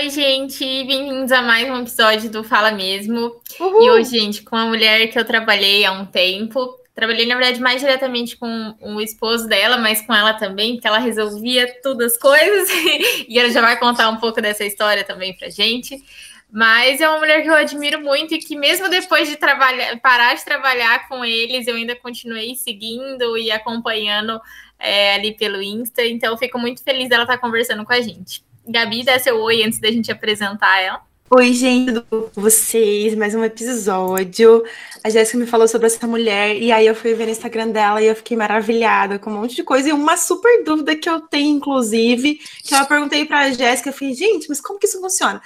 Oi, gente, bem-vindos a mais um episódio do Fala Mesmo. Uhul. E hoje, gente, com uma mulher que eu trabalhei há um tempo. Trabalhei, na verdade, mais diretamente com o esposo dela, mas com ela também, porque ela resolvia todas as coisas. e ela já vai contar um pouco dessa história também pra gente. Mas é uma mulher que eu admiro muito e que mesmo depois de trabalhar, parar de trabalhar com eles, eu ainda continuei seguindo e acompanhando é, ali pelo Insta. Então, eu fico muito feliz dela estar conversando com a gente. Gabi, dá seu oi antes da gente apresentar ela. Oi, gente, tudo bom com vocês? Mais um episódio. A Jéssica me falou sobre essa mulher e aí eu fui ver no Instagram dela e eu fiquei maravilhada com um monte de coisa e uma super dúvida que eu tenho, inclusive, que eu perguntei para a Jéssica, eu falei, gente, mas como que isso funciona?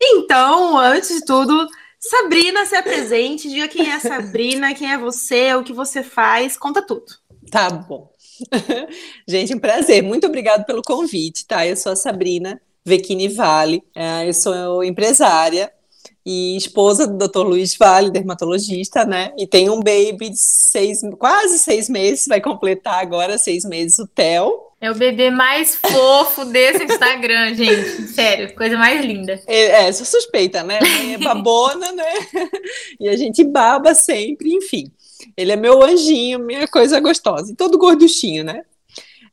Então, antes de tudo, Sabrina, se apresente, diga quem é a Sabrina, quem é você, o que você faz, conta tudo. Tá bom. gente, um prazer. Muito obrigado pelo convite, tá? Eu sou a Sabrina Vecchini Vale. É, eu sou empresária e esposa do Dr. Luiz Vale, dermatologista, né? E tem um baby de seis, quase seis meses, vai completar agora seis meses o Theo. É o bebê mais fofo desse Instagram, gente. Sério, coisa mais linda. É, é sou suspeita, né? É babona, né? E a gente baba sempre, enfim. Ele é meu anjinho, minha coisa gostosa. E todo gorduchinho, né?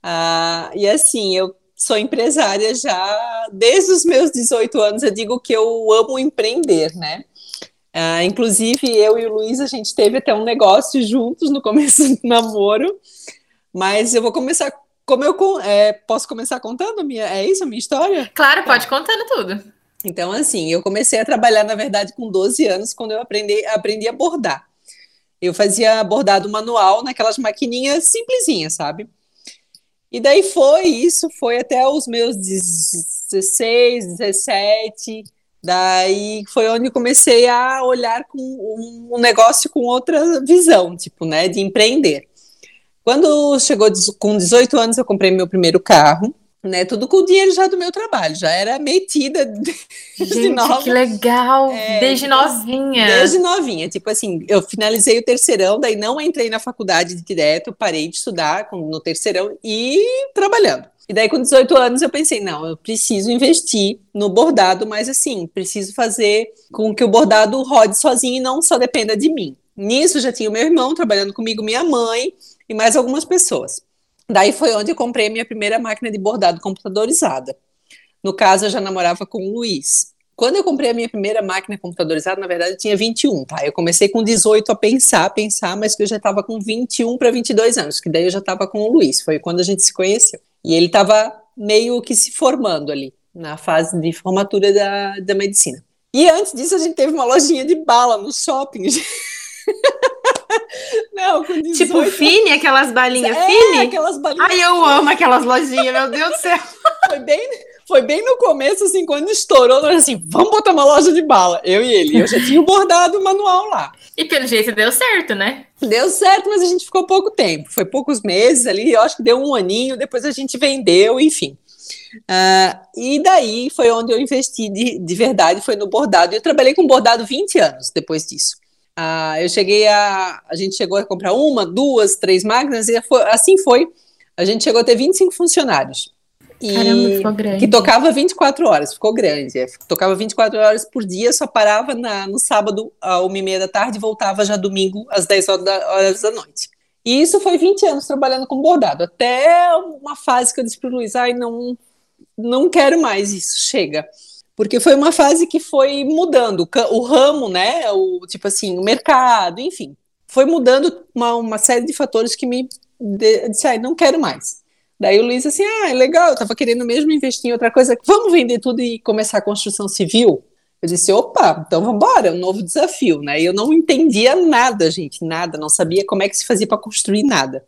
Ah, e assim, eu sou empresária já desde os meus 18 anos. Eu digo que eu amo empreender, né? Uh, inclusive, eu e o Luiz, a gente teve até um negócio juntos no começo do namoro, mas eu vou começar. Como eu é, posso começar contando minha, é isso a minha história? Claro, pode contando tudo. Então, assim, eu comecei a trabalhar, na verdade, com 12 anos, quando eu aprendi, aprendi a bordar. Eu fazia bordado manual naquelas maquininhas simplesinhas, sabe? E daí foi isso, foi até os meus 16, 17. Daí foi onde comecei a olhar com um, negócio com outra visão, tipo, né, de empreender. Quando chegou com 18 anos, eu comprei meu primeiro carro né? Tudo com o dinheiro já do meu trabalho, já era metida desde Gente, nova. Que legal! É, desde tipo, novinha. Desde novinha. Tipo assim, eu finalizei o terceirão, daí não entrei na faculdade direto, parei de estudar no terceirão e trabalhando. E daí, com 18 anos, eu pensei, não, eu preciso investir no bordado, mas assim, preciso fazer com que o bordado rode sozinho e não só dependa de mim. Nisso já tinha o meu irmão trabalhando comigo, minha mãe e mais algumas pessoas. Daí foi onde eu comprei minha primeira máquina de bordado computadorizada. No caso, eu já namorava com o Luiz. Quando eu comprei a minha primeira máquina computadorizada, na verdade, eu tinha 21, tá? Eu comecei com 18 a pensar, pensar, mas que eu já estava com 21 para 22 anos, que daí eu já estava com o Luiz, foi quando a gente se conheceu. E ele estava meio que se formando ali, na fase de formatura da, da medicina. E antes disso, a gente teve uma lojinha de bala no shopping. Não, com 18... Tipo Fini, aquelas balinhas é, Fini? aquelas balinhas. Ai, eu amo aquelas lojinhas, meu Deus do céu. Foi bem, foi bem no começo, assim, quando estourou, nós assim, vamos botar uma loja de bala. Eu e ele. Eu já tinha bordado o manual lá. E pelo jeito deu certo, né? Deu certo, mas a gente ficou pouco tempo. Foi poucos meses ali, eu acho que deu um aninho, depois a gente vendeu, enfim. Uh, e daí foi onde eu investi de, de verdade, foi no bordado. Eu trabalhei com bordado 20 anos depois disso. Ah, eu cheguei a. A gente chegou a comprar uma, duas, três máquinas, e foi, assim foi. A gente chegou a ter 25 funcionários. E Caramba, ficou grande. Que tocava 24 horas, ficou grande. É, tocava 24 horas por dia, só parava na, no sábado, a uma e meia da tarde, e voltava já domingo, às 10 horas da, horas da noite. E isso foi 20 anos trabalhando com bordado, até uma fase que eu disse para o Luiz: ai, não, não quero mais isso, chega porque foi uma fase que foi mudando o ramo, né? O tipo assim, o mercado, enfim, foi mudando uma, uma série de fatores que me disse, ah, não quero mais. Daí o Luiz assim, ah, legal, eu estava querendo mesmo investir em outra coisa, vamos vender tudo e começar a construção civil. Eu disse, opa, então vamos embora, é um novo desafio, né? Eu não entendia nada, gente, nada, não sabia como é que se fazia para construir nada.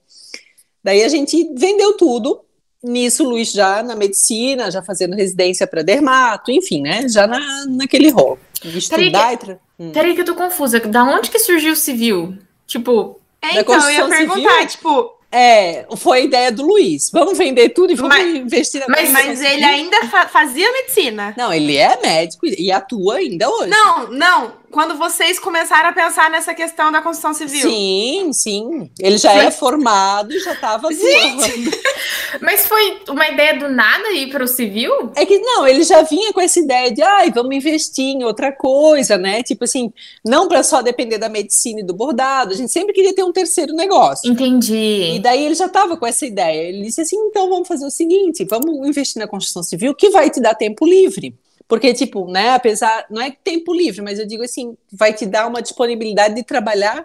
Daí a gente vendeu tudo, nisso, Luiz já na medicina, já fazendo residência para dermato, enfim, né? Já na, naquele rol. Estudar peraí, que, hum. peraí que eu tô confusa. Da onde que surgiu o civil? Tipo. É, então, eu ia perguntar, civil, tipo. É, foi a ideia do Luiz. Vamos vender tudo e vamos mas, investir na Mas, mas ele ainda fa fazia medicina. Não, ele é médico e atua ainda hoje. Não, não. Quando vocês começaram a pensar nessa questão da construção civil. Sim, sim. Ele já era formado e já estava Mas foi uma ideia do nada ir para o civil? É que não, ele já vinha com essa ideia de, ai, vamos investir em outra coisa, né? Tipo assim, não para só depender da medicina e do bordado. A gente sempre queria ter um terceiro negócio. Entendi. E daí ele já estava com essa ideia. Ele disse assim, então vamos fazer o seguinte, vamos investir na construção civil que vai te dar tempo livre. Porque, tipo, né, apesar, não é tempo livre, mas eu digo assim, vai te dar uma disponibilidade de trabalhar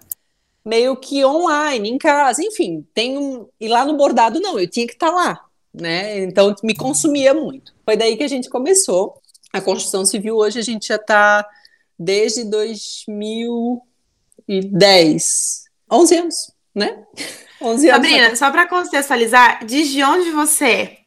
meio que online, em casa, enfim, tem um. E lá no bordado, não, eu tinha que estar tá lá, né? Então me consumia muito. Foi daí que a gente começou. A construção civil hoje a gente já está desde 2010, 11 anos, né? 11 anos. Sabrina, só para contextualizar, de onde você é?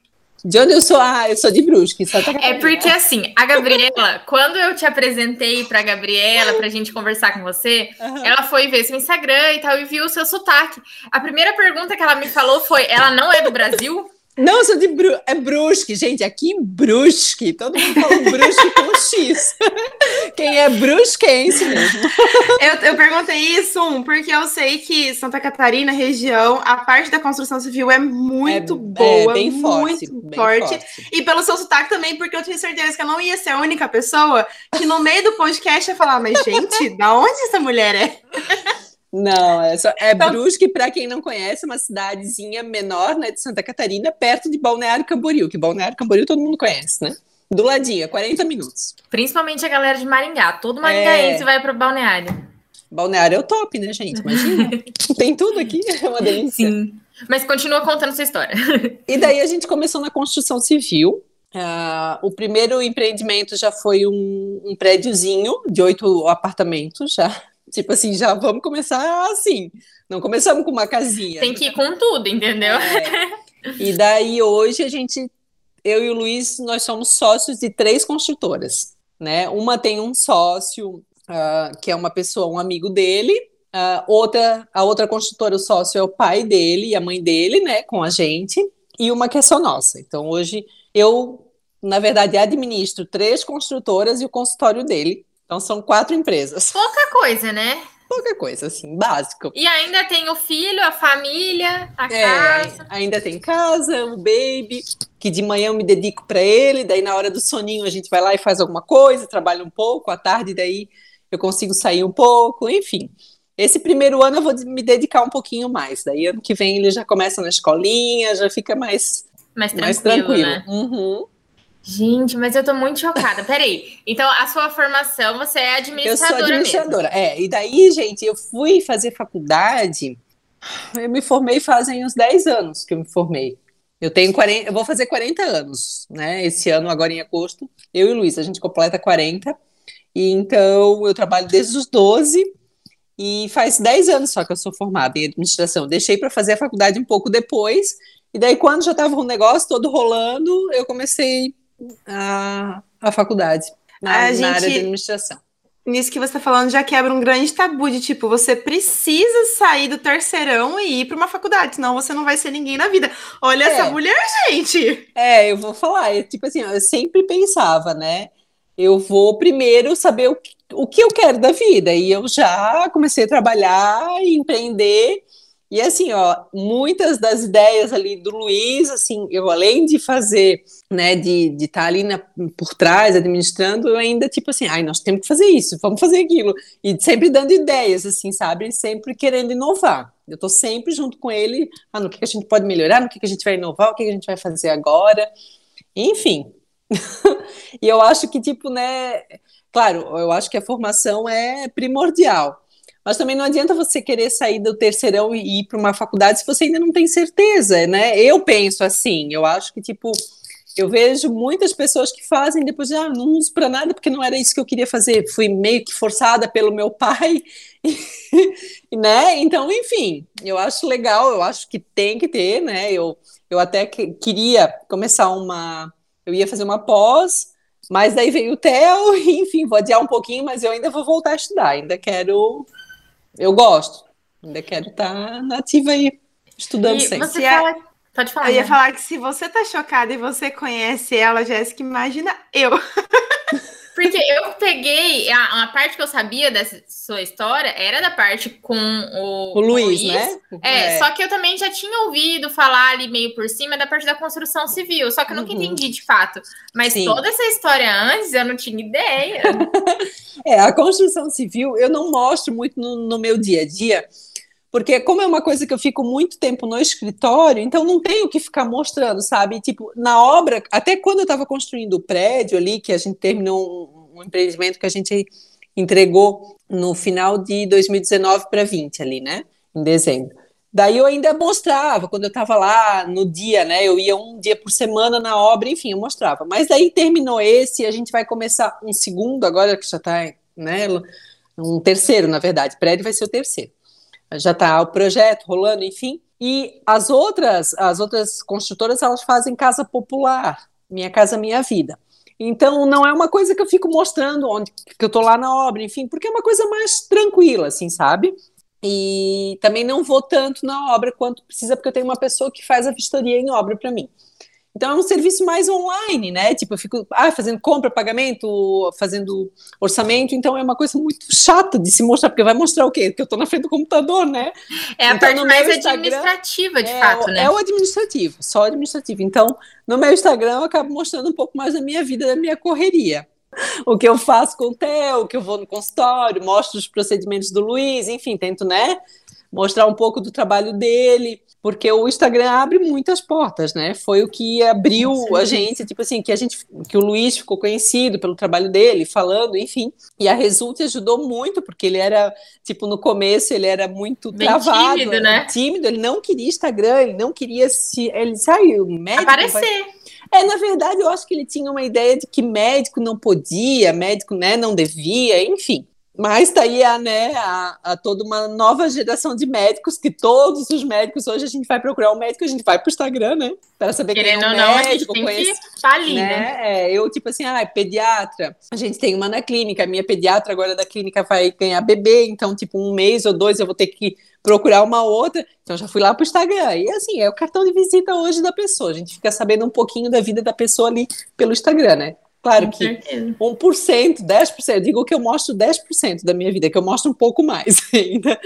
De onde eu sou? Ah, eu sou de Brusque. É porque assim, a Gabriela, quando eu te apresentei pra Gabriela pra gente conversar com você, uhum. ela foi ver seu Instagram e tal e viu o seu sotaque. A primeira pergunta que ela me falou foi: ela não é do Brasil? Não, eu sou de Bru é Brusque, gente, aqui em Brusque, todo mundo fala Brusque com X. Quem é brusquense mesmo. Eu, eu perguntei isso, um, porque eu sei que Santa Catarina, região, a parte da construção civil é muito é, boa, é bem muito forte, bem forte. forte. E pelo seu sotaque também, porque eu tinha certeza que eu não ia ser a única pessoa que no meio do podcast ia falar, mas gente, da onde essa mulher é? Não, é, só, é então, Brusque, para quem não conhece, uma cidadezinha menor, né, de Santa Catarina, perto de Balneário Camboriú, que Balneário Camboriú todo mundo conhece, né? Do ladinho, 40 minutos. Principalmente a galera de Maringá, todo maringaense é... vai para Balneário. Balneário é o top, né, gente? Imagina. Tem tudo aqui, é uma delícia. Sim. Mas continua contando sua história. e daí a gente começou na construção civil. Uh, o primeiro empreendimento já foi um, um prédiozinho de oito apartamentos já Tipo assim, já vamos começar assim. Não começamos com uma casinha. Tem que ir com tudo, entendeu? É. E daí hoje a gente, eu e o Luiz, nós somos sócios de três construtoras, né? Uma tem um sócio uh, que é uma pessoa, um amigo dele. Uh, outra, a outra construtora, o sócio é o pai dele e a mãe dele, né? Com a gente. E uma que é só nossa. Então hoje eu, na verdade, administro três construtoras e o consultório dele então são quatro empresas. Pouca coisa, né? Pouca coisa, assim, básico. E ainda tem o filho, a família, a é, casa. Ainda tem casa, o baby, que de manhã eu me dedico para ele, daí na hora do soninho a gente vai lá e faz alguma coisa, trabalha um pouco, à tarde daí eu consigo sair um pouco, enfim. Esse primeiro ano eu vou me dedicar um pouquinho mais, daí ano que vem ele já começa na escolinha, já fica mais, mais tranquilo. Mais tranquilo. Né? Uhum. Gente, mas eu tô muito chocada. Peraí. Então, a sua formação, você é administradora. Eu sou administradora. Mesmo. É, e daí, gente, eu fui fazer faculdade. Eu me formei fazem uns 10 anos que eu me formei. Eu tenho 40, eu vou fazer 40 anos, né? Esse ano, agora em agosto. Eu e o Luiz, a gente completa 40. E então eu trabalho desde os 12 e faz 10 anos só que eu sou formada em administração. Deixei para fazer a faculdade um pouco depois. E daí, quando já estava o um negócio todo rolando, eu comecei a, a faculdade, na, a gente, na área de administração. Nisso que você está falando já quebra um grande tabu de tipo, você precisa sair do terceirão e ir para uma faculdade, senão você não vai ser ninguém na vida. Olha é. essa mulher, gente! É, eu vou falar, eu, tipo assim, eu sempre pensava, né? Eu vou primeiro saber o que, o que eu quero da vida, e eu já comecei a trabalhar e empreender e assim, ó, muitas das ideias ali do Luiz, assim, eu além de fazer, né, de estar tá ali na, por trás, administrando, ainda, tipo assim, ai, nós temos que fazer isso, vamos fazer aquilo. E sempre dando ideias, assim, sabe? Sempre querendo inovar. Eu tô sempre junto com ele, ah, no que, que a gente pode melhorar, no que, que a gente vai inovar, o que, que a gente vai fazer agora. Enfim. e eu acho que, tipo, né, claro, eu acho que a formação é primordial mas também não adianta você querer sair do terceirão e ir para uma faculdade se você ainda não tem certeza, né? Eu penso assim, eu acho que, tipo, eu vejo muitas pessoas que fazem depois de, ah, não uso para nada porque não era isso que eu queria fazer, fui meio que forçada pelo meu pai, né? Então, enfim, eu acho legal, eu acho que tem que ter, né? Eu, eu até que, queria começar uma, eu ia fazer uma pós, mas daí veio o TEL, enfim, vou adiar um pouquinho, mas eu ainda vou voltar a estudar, ainda quero eu gosto. Ainda quero estar nativa aí, estudando e sempre. Você fala... Pode falar. Eu ia né? falar que se você tá chocada e você conhece ela, Jéssica, imagina eu. Porque eu peguei, a, a, parte que eu sabia dessa sua história era da parte com o, o Luiz, Luiz, né? É, é, só que eu também já tinha ouvido falar ali meio por cima da parte da construção civil, só que eu nunca uhum. entendi de fato. Mas Sim. toda essa história antes eu não tinha ideia. é, a construção civil eu não mostro muito no, no meu dia a dia, porque como é uma coisa que eu fico muito tempo no escritório, então não tenho que ficar mostrando, sabe? Tipo, na obra, até quando eu estava construindo o prédio ali, que a gente terminou um, um empreendimento que a gente entregou no final de 2019 para 20 ali, né? Em dezembro. Daí eu ainda mostrava, quando eu estava lá no dia, né? Eu ia um dia por semana na obra, enfim, eu mostrava. Mas daí terminou esse, a gente vai começar um segundo, agora que já está, né? Um terceiro, na verdade. Prédio vai ser o terceiro já está o projeto rolando, enfim. E as outras, as outras construtoras, elas fazem casa popular, Minha Casa Minha Vida. Então, não é uma coisa que eu fico mostrando onde que eu estou lá na obra, enfim, porque é uma coisa mais tranquila, assim, sabe? E também não vou tanto na obra quanto precisa, porque eu tenho uma pessoa que faz a vistoria em obra para mim. Então é um serviço mais online, né? Tipo, eu fico ah, fazendo compra, pagamento, fazendo orçamento, então é uma coisa muito chata de se mostrar, porque vai mostrar o quê? Que eu estou na frente do computador, né? É a então, parte mais administrativa, de é, fato, né? É o administrativo, só administrativo. Então, no meu Instagram eu acabo mostrando um pouco mais da minha vida, da minha correria. O que eu faço com o Theo, que eu vou no consultório, mostro os procedimentos do Luiz, enfim, tento, né? Mostrar um pouco do trabalho dele porque o Instagram abre muitas portas, né? Foi o que abriu Sim. a gente, tipo assim, que a gente, que o Luiz ficou conhecido pelo trabalho dele, falando, enfim. E a Result ajudou muito, porque ele era, tipo, no começo ele era muito Bem travado, tímido, né? Tímido, ele não queria Instagram, ele não queria se, ele saiu médico aparecer. É, na verdade, eu acho que ele tinha uma ideia de que médico não podia, médico, né, não devia, enfim. Mas está aí a, né, a, a, toda uma nova geração de médicos, que todos os médicos, hoje a gente vai procurar um médico, a gente vai para o Instagram, né? Para saber Querendo quem é um não, médico, não, a gente tem que tá ali, né? né? É, eu, tipo assim, ah, pediatra, a gente tem uma na clínica, a minha pediatra agora da clínica vai ganhar bebê, então, tipo, um mês ou dois eu vou ter que procurar uma outra, então já fui lá para o Instagram. E assim, é o cartão de visita hoje da pessoa, a gente fica sabendo um pouquinho da vida da pessoa ali pelo Instagram, né? Claro Com que certeza. 1%, 10%, eu digo que eu mostro 10% da minha vida, que eu mostro um pouco mais ainda.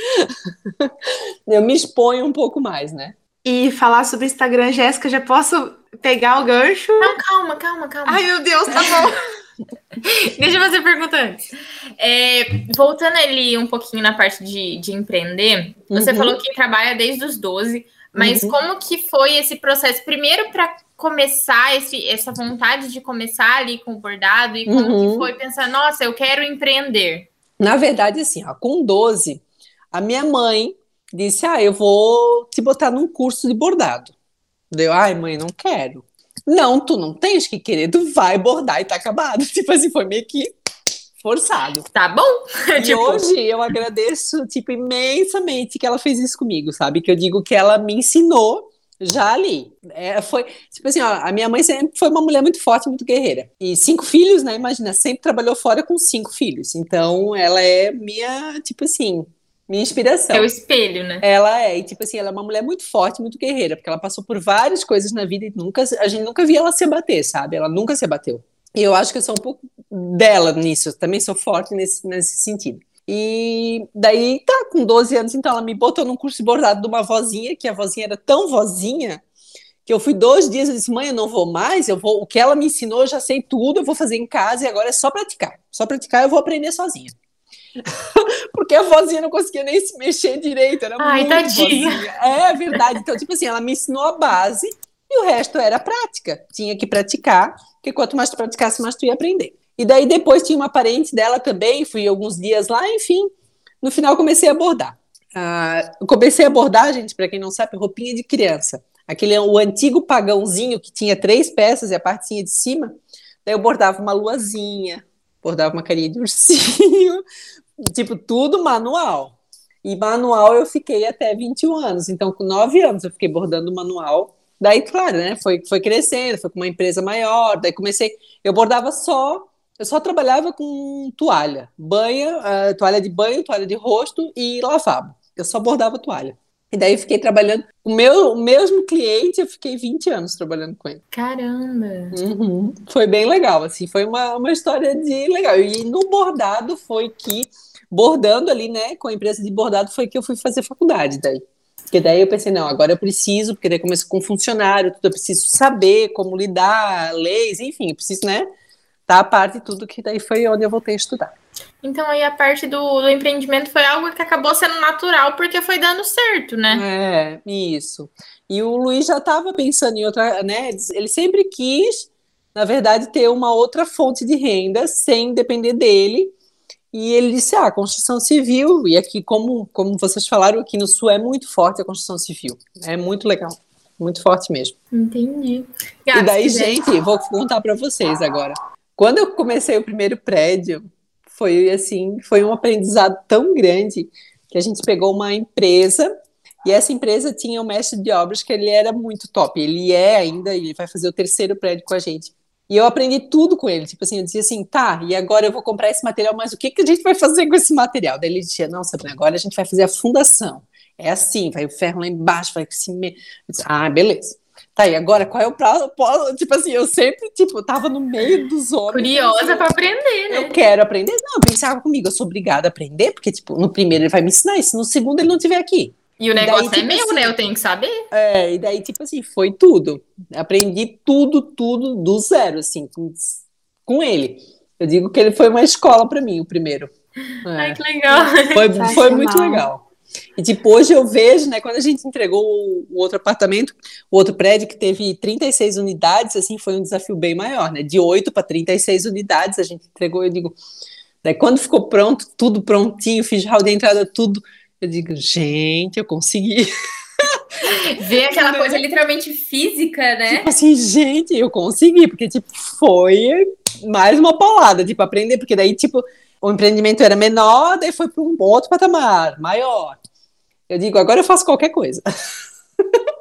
eu me exponho um pouco mais, né? E falar sobre Instagram, Jéssica, já posso pegar o gancho? Não, calma, calma, calma. Ai, meu Deus, tá bom. Deixa eu fazer pergunta antes. É, voltando ali um pouquinho na parte de, de empreender, você uhum. falou que trabalha desde os 12, mas uhum. como que foi esse processo? Primeiro, para começar esse, essa vontade de começar ali com o bordado e como uhum. que foi pensar, nossa, eu quero empreender? Na verdade, assim, ó, com 12, a minha mãe disse: Ah, eu vou te botar num curso de bordado. Deu, ai, mãe, não quero. Não, tu não tens que querer, tu vai bordar e tá acabado. Tipo assim, foi meio que forçado. Tá bom? E tipo... hoje eu agradeço, tipo, imensamente que ela fez isso comigo, sabe? Que eu digo que ela me ensinou já ali. É, foi, tipo assim, ó, a minha mãe sempre foi uma mulher muito forte, muito guerreira. E cinco filhos, né? Imagina, sempre trabalhou fora com cinco filhos. Então, ela é minha, tipo assim, minha inspiração. É o espelho, né? Ela é, e tipo assim, ela é uma mulher muito forte, muito guerreira, porque ela passou por várias coisas na vida e nunca, a gente nunca via ela se abater, sabe? Ela nunca se abateu. E eu acho que eu sou um pouco dela nisso, eu também sou forte nesse, nesse sentido. E daí, tá, com 12 anos, então ela me botou num curso de bordado de uma vozinha, que a vozinha era tão vozinha, que eu fui dois dias e disse, mãe, eu não vou mais, eu vou, o que ela me ensinou, eu já sei tudo, eu vou fazer em casa e agora é só praticar. Só praticar eu vou aprender sozinha. Porque a vozinha não conseguia nem se mexer direito, era Ai, muito tadinha. Vozinha. É verdade. Então, tipo assim, ela me ensinou a base e o resto era prática. Tinha que praticar, porque quanto mais tu praticasse, mais tu ia aprender. E daí depois tinha uma parente dela também, fui alguns dias lá, enfim. No final comecei a bordar. Ah, comecei a bordar, gente, para quem não sabe, roupinha de criança. Aquele o antigo pagãozinho que tinha três peças e a partezinha de cima. Daí eu bordava uma luazinha, bordava uma carinha de ursinho, tipo, tudo manual. E manual eu fiquei até 21 anos. Então, com 9 anos eu fiquei bordando manual. Daí, claro, né? Foi, foi crescendo, foi com uma empresa maior. Daí comecei. Eu bordava só eu só trabalhava com toalha, banha, uh, toalha de banho, toalha de rosto e lavabo. Eu só bordava toalha. E daí fiquei trabalhando. O meu o mesmo cliente, eu fiquei 20 anos trabalhando com ele. Caramba! Uhum. Foi bem legal, assim, foi uma, uma história de legal. E no bordado foi que, bordando ali, né, com a empresa de bordado, foi que eu fui fazer faculdade daí. Porque daí eu pensei, não, agora eu preciso, porque daí começo com funcionário, tudo, eu preciso saber como lidar, leis, enfim, eu preciso, né, tá a parte de tudo, que daí foi onde eu voltei a estudar. Então aí a parte do, do empreendimento foi algo que acabou sendo natural porque foi dando certo, né? É, isso. E o Luiz já estava pensando em outra, né? Ele sempre quis, na verdade, ter uma outra fonte de renda sem depender dele. E ele disse: ah, a construção civil, e aqui, como, como vocês falaram, aqui no Sul é muito forte a construção civil. É muito legal. Muito forte mesmo. Entendi. e daí, gente, vou contar para vocês agora. Quando eu comecei o primeiro prédio, foi assim, foi um aprendizado tão grande que a gente pegou uma empresa e essa empresa tinha um mestre de obras que ele era muito top. Ele é ainda, ele vai fazer o terceiro prédio com a gente. E eu aprendi tudo com ele. Tipo assim, eu dizia assim, tá, e agora eu vou comprar esse material, mas o que, que a gente vai fazer com esse material? Daí ele dizia, não, Sabrina, agora a gente vai fazer a fundação. É assim, vai o ferro lá embaixo, vai assim. Disse, ah, beleza. Tá, e agora qual é o prazo? Tipo assim, eu sempre, tipo, tava no meio dos homens. Curiosa assim, para aprender, né? Eu quero aprender. Não, pensava comigo, eu sou obrigada a aprender, porque, tipo, no primeiro ele vai me ensinar, e se no segundo ele não estiver aqui. E o negócio daí, é tipo meu, assim, né? Eu tenho que saber. É, e daí, tipo assim, foi tudo. Aprendi tudo, tudo do zero, assim, com, com ele. Eu digo que ele foi uma escola para mim, o primeiro. É. Ai, que legal. Foi, foi muito legal. E hoje eu vejo, né, quando a gente entregou o, o, outro apartamento, o outro prédio que teve 36 unidades, assim, foi um desafio bem maior, né? De 8 para 36 unidades a gente entregou, eu digo, daí quando ficou pronto, tudo prontinho, fiz hall de entrada, tudo, eu digo, gente, eu consegui. Ver aquela coisa literalmente física, né? Tipo assim, gente, eu consegui, porque, tipo, foi mais uma paulada, tipo, aprender, porque daí, tipo, o empreendimento era menor, daí foi para um outro patamar, maior. Eu digo, agora eu faço qualquer coisa.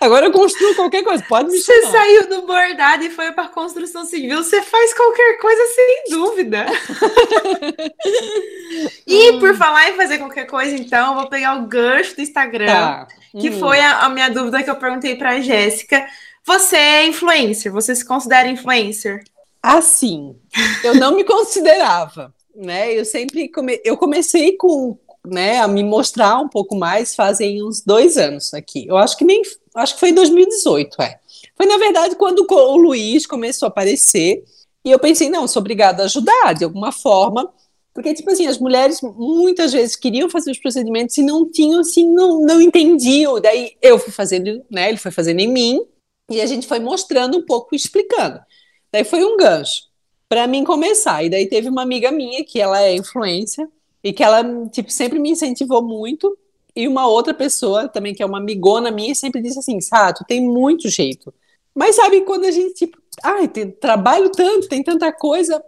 Agora eu construo qualquer coisa, pode me Você saiu do bordado e foi para construção civil, você faz qualquer coisa sem dúvida. e por falar em fazer qualquer coisa, então, eu vou pegar o gancho do Instagram, tá. que hum. foi a, a, minha dúvida que eu perguntei para a Jéssica. Você é influencer? Você se considera influencer? Assim, eu não me considerava né? Eu sempre come... eu comecei com, né, a me mostrar um pouco mais fazem uns dois anos aqui. Eu acho que nem, acho que foi em 2018, é. Foi na verdade quando o Luiz começou a aparecer e eu pensei, não, sou obrigada a ajudar de alguma forma, porque tipo assim, as mulheres muitas vezes queriam fazer os procedimentos e não tinham assim, não, não entendiam. Daí eu fui fazendo, né? Ele foi fazendo em mim e a gente foi mostrando um pouco, explicando. Daí foi um gancho para mim começar. E daí teve uma amiga minha que ela é influência e que ela tipo sempre me incentivou muito e uma outra pessoa também que é uma amigona minha sempre disse assim, Sato, tem muito jeito. Mas sabe quando a gente tipo, ai, tem, trabalho tanto, tem tanta coisa.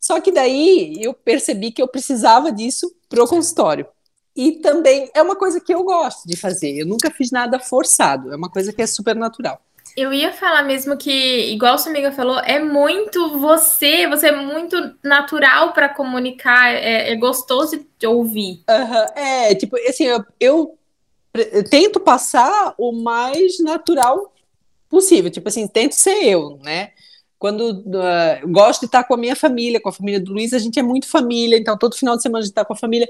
Só que daí eu percebi que eu precisava disso pro consultório. E também é uma coisa que eu gosto de fazer. Eu nunca fiz nada forçado, é uma coisa que é super natural. Eu ia falar mesmo que, igual sua amiga falou, é muito você, você é muito natural para comunicar, é, é, gostoso de ouvir. Uhum, é, tipo, assim, eu, eu, eu, tento passar o mais natural possível, tipo assim, tento ser eu, né? Quando uh, gosto de estar com a minha família, com a família do Luiz, a gente é muito família, então todo final de semana a gente está com a família.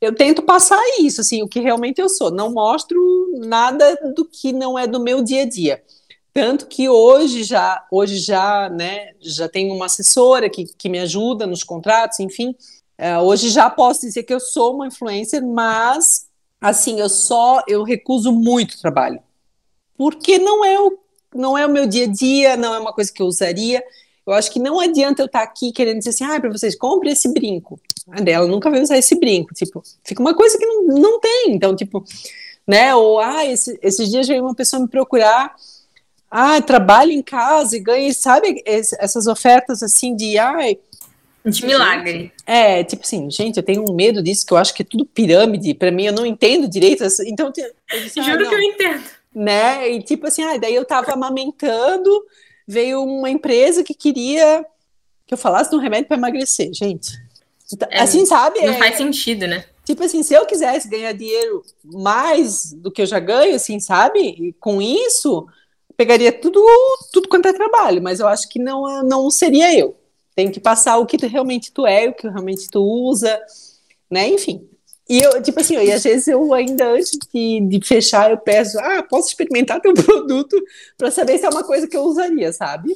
Eu tento passar isso, assim, o que realmente eu sou. Não mostro nada do que não é do meu dia a dia. Tanto que hoje já, hoje já, né, já tenho uma assessora que, que me ajuda nos contratos, enfim. É, hoje já posso dizer que eu sou uma influencer, mas assim, eu só eu recuso muito trabalho. Porque não é o não é o meu dia a dia, não é uma coisa que eu usaria. Eu acho que não adianta eu estar aqui querendo dizer assim, ah, para vocês, compre esse brinco. A dela nunca vai usar esse brinco. Tipo, fica uma coisa que não, não tem. Então, tipo, né? Ou, ah, esse, esses dias veio uma pessoa me procurar ah, trabalho em casa e ganhe, sabe, essas ofertas assim de, ai, de milagre. É, tipo assim, gente, eu tenho um medo disso, que eu acho que é tudo pirâmide, para mim eu não entendo direito, então... Eu disse, Juro ah, que eu entendo. Né, e tipo assim, ah, daí eu tava amamentando, veio uma empresa que queria que eu falasse de um remédio para emagrecer, gente. Então, é, assim, sabe? Não é, faz sentido, né? Tipo assim, se eu quisesse ganhar dinheiro mais do que eu já ganho, assim, sabe? E com isso, pegaria tudo, tudo quanto é trabalho, mas eu acho que não, não seria eu. Tem que passar o que tu, realmente tu é, o que realmente tu usa, né? Enfim. E eu, tipo assim, e às vezes eu ainda antes de, de fechar, eu peço, ah, posso experimentar teu produto para saber se é uma coisa que eu usaria, sabe?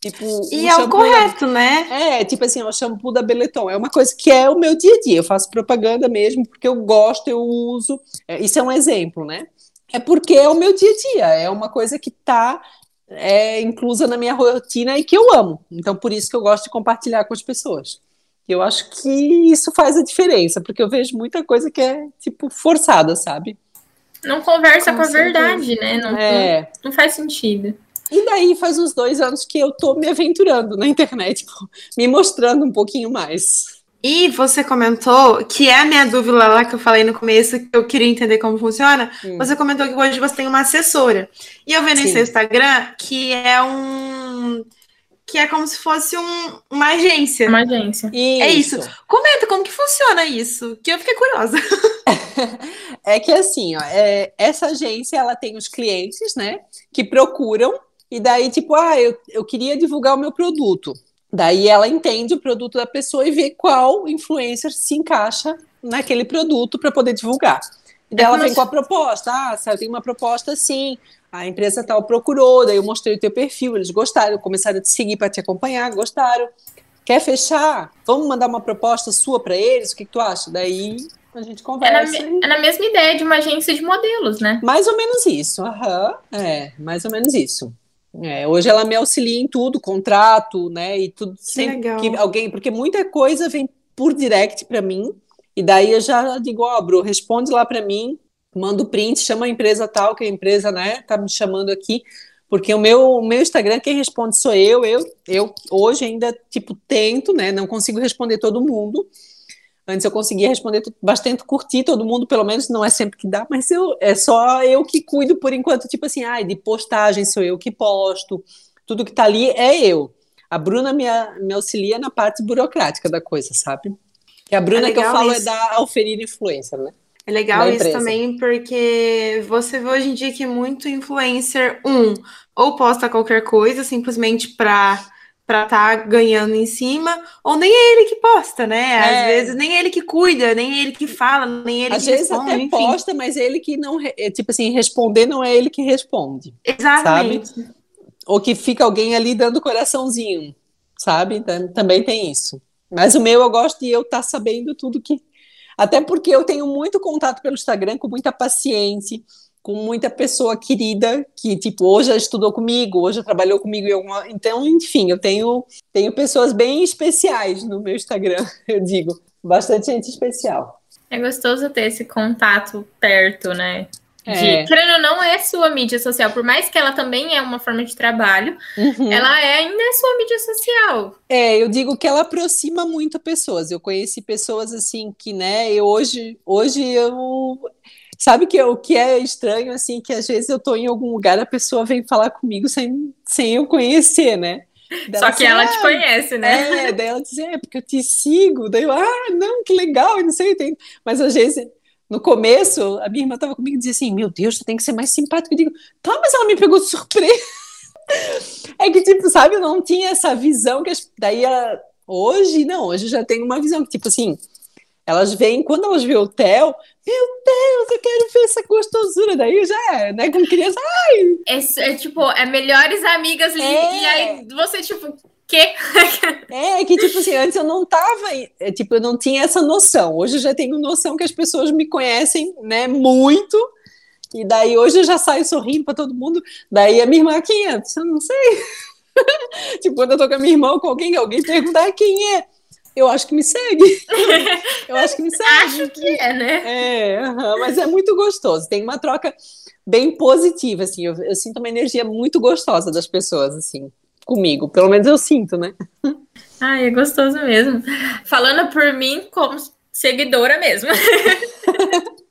Tipo, e é o correto, da... né? É, tipo assim, o shampoo da Beleton é uma coisa que é o meu dia a dia. Eu faço propaganda mesmo porque eu gosto, eu uso. É, isso é um exemplo, né? É porque é o meu dia a dia, é uma coisa que está é, inclusa na minha rotina e que eu amo. Então, por isso que eu gosto de compartilhar com as pessoas. Eu acho que isso faz a diferença, porque eu vejo muita coisa que é, tipo, forçada, sabe? Não conversa com, com a verdade, né? Não, é. não, não faz sentido. E daí faz uns dois anos que eu tô me aventurando na internet, me mostrando um pouquinho mais. E você comentou que é a minha dúvida lá que eu falei no começo, que eu queria entender como funciona. Hum. Você comentou que hoje você tem uma assessora. E eu vi no seu Instagram que é um. Que é como se fosse um, uma agência. Uma agência. Isso. É isso. Comenta como que funciona isso, que eu fiquei curiosa. é que assim, ó, é, essa agência ela tem os clientes, né, que procuram e daí, tipo, ah, eu, eu queria divulgar o meu produto. Daí ela entende o produto da pessoa e vê qual influencer se encaixa naquele produto para poder divulgar. E daí ela vem com a proposta. Ah, eu tenho uma proposta assim. A empresa tal procurou, daí eu mostrei o teu perfil, eles gostaram, começaram a te seguir para te acompanhar, gostaram. Quer fechar? Vamos mandar uma proposta sua para eles? O que, que, tu acha? Daí a gente conversa. É na, é na, mesma ideia de uma agência de modelos, né? Mais ou menos isso. Aham. É, mais ou menos isso. É, hoje ela me auxilia em tudo, contrato, né? E tudo sempre que alguém, porque muita coisa vem por direct para mim, e daí eu já digo, ó, oh, Bru, responde lá para mim, manda o print, chama a empresa tal, que a empresa, né, tá me chamando aqui, porque o meu, o meu Instagram, quem responde sou eu, eu, eu hoje ainda, tipo, tento, né, não consigo responder todo mundo, Antes eu conseguia responder bastante, curtir todo mundo, pelo menos não é sempre que dá, mas eu, é só eu que cuido por enquanto, tipo assim, ai, de postagem sou eu que posto, tudo que tá ali é eu. A Bruna me, me auxilia na parte burocrática da coisa, sabe? Que a Bruna é que eu falo é isso. é da Alferir Influencer, né? É legal isso também, porque você vê hoje em dia que muito influencer, um, ou posta qualquer coisa simplesmente para para estar tá ganhando em cima, ou nem é ele que posta, né? Às é. vezes nem é ele que cuida, nem é ele que fala, nem ele Às que vezes responde, até enfim. posta, mas ele que não, é, tipo assim, responder não é ele que responde. Exatamente. Sabe? Ou que fica alguém ali dando coraçãozinho, sabe? Também tem isso. Mas o meu eu gosto de eu estar tá sabendo tudo que até porque eu tenho muito contato pelo Instagram com muita paciência com muita pessoa querida que, tipo, hoje já estudou comigo, hoje já trabalhou comigo em alguma. Então, enfim, eu tenho, tenho pessoas bem especiais no meu Instagram, eu digo. Bastante gente especial. É gostoso ter esse contato perto, né? De, é. Querendo ou não, é sua mídia social. Por mais que ela também é uma forma de trabalho, uhum. ela é, ainda é sua mídia social. É, eu digo que ela aproxima muito pessoas. Eu conheci pessoas assim que, né, eu hoje, hoje eu Sabe que o que é estranho, assim, que às vezes eu tô em algum lugar, a pessoa vem falar comigo sem, sem eu conhecer, né? Só que ela te ah, conhece, né? É, daí ela diz, é, porque eu te sigo. Daí eu, ah, não, que legal, eu não sei, tem... mas às vezes, no começo, a minha irmã tava comigo e dizia assim, meu Deus, tu tem que ser mais simpático. Eu digo, tá, mas ela me pegou de surpresa. é que, tipo, sabe, eu não tinha essa visão que daí ela... hoje, não, hoje já tenho uma visão que, tipo assim, elas vêm, quando elas veem o Theo, meu Deus, eu quero ver essa gostosura. Daí já é, né? Com criança, ai! É, é tipo, é melhores amigas ali, é. e aí você, tipo, quê? é, que tipo assim, antes eu não tava, é, tipo, eu não tinha essa noção. Hoje eu já tenho noção que as pessoas me conhecem, né, muito. E daí hoje eu já saio sorrindo para todo mundo. Daí a minha irmã, quem é? Eu não sei. tipo, quando eu tô com a minha irmã ou com alguém, alguém perguntar quem é. Eu acho que me segue. Eu acho que me segue. acho que é, né? É, mas é muito gostoso. Tem uma troca bem positiva, assim. Eu, eu, sinto uma energia muito gostosa das pessoas, assim, comigo. Pelo menos eu sinto, né? Ai, é gostoso mesmo. Falando por mim como seguidora mesmo.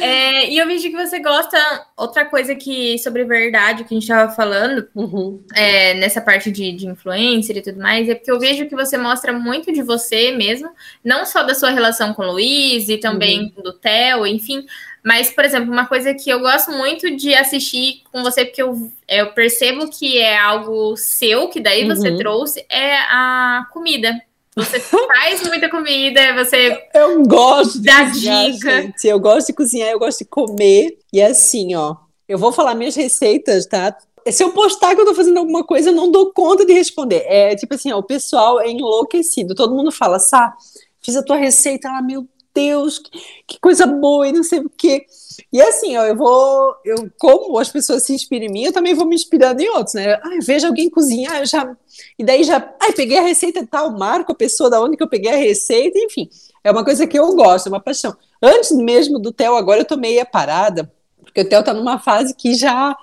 É, e eu vejo que você gosta. Outra coisa que sobre verdade que a gente estava falando uhum. é, nessa parte de, de influencer e tudo mais, é porque eu vejo que você mostra muito de você mesmo, não só da sua relação com o Luiz e também uhum. do Theo, enfim. Mas, por exemplo, uma coisa que eu gosto muito de assistir com você, porque eu, eu percebo que é algo seu, que daí você uhum. trouxe, é a comida. Você faz muita comida, você. Eu gosto de dá cozinhar, dica. Gente. Eu gosto de cozinhar, eu gosto de comer. E assim, ó, eu vou falar minhas receitas, tá? Se eu postar que eu tô fazendo alguma coisa, eu não dou conta de responder. É tipo assim, ó, o pessoal é enlouquecido. Todo mundo fala, Sá, fiz a tua receita, ah, meu Deus, que, que coisa boa e não sei o quê. E assim, ó, eu vou, eu como as pessoas se inspiram em mim, eu também vou me inspirando em outros, né? Ah, vejo alguém cozinhar, eu já e daí já, ai, peguei a receita tal, marco a pessoa da onde que eu peguei a receita, enfim. É uma coisa que eu gosto, é uma paixão. Antes mesmo do Theo, agora eu tô meio parada, porque o Theo tá numa fase que já,